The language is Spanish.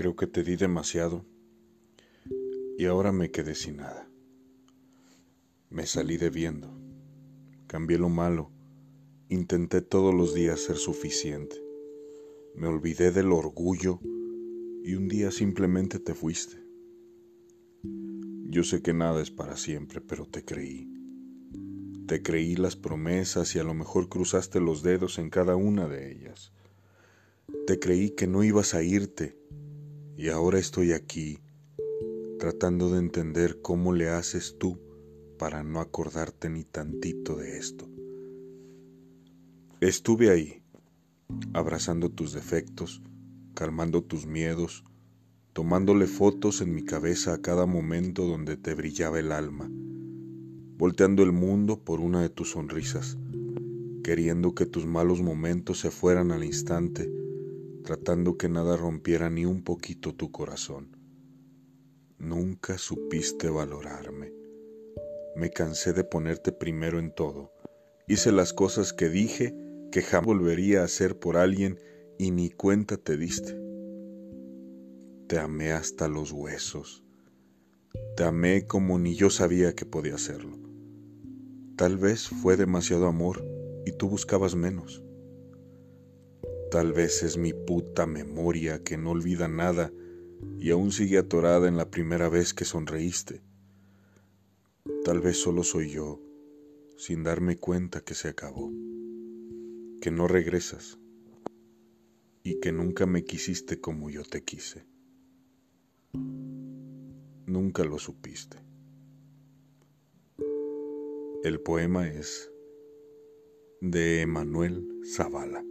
Creo que te di demasiado y ahora me quedé sin nada. Me salí debiendo, cambié lo malo, intenté todos los días ser suficiente, me olvidé del orgullo y un día simplemente te fuiste. Yo sé que nada es para siempre, pero te creí. Te creí las promesas y a lo mejor cruzaste los dedos en cada una de ellas. Te creí que no ibas a irte y ahora estoy aquí tratando de entender cómo le haces tú para no acordarte ni tantito de esto. Estuve ahí, abrazando tus defectos, calmando tus miedos, tomándole fotos en mi cabeza a cada momento donde te brillaba el alma, volteando el mundo por una de tus sonrisas, queriendo que tus malos momentos se fueran al instante tratando que nada rompiera ni un poquito tu corazón. Nunca supiste valorarme. Me cansé de ponerte primero en todo. Hice las cosas que dije que jamás volvería a hacer por alguien y ni cuenta te diste. Te amé hasta los huesos. Te amé como ni yo sabía que podía hacerlo. Tal vez fue demasiado amor y tú buscabas menos. Tal vez es mi puta memoria que no olvida nada y aún sigue atorada en la primera vez que sonreíste. Tal vez solo soy yo, sin darme cuenta que se acabó, que no regresas y que nunca me quisiste como yo te quise. Nunca lo supiste. El poema es de Emanuel Zavala.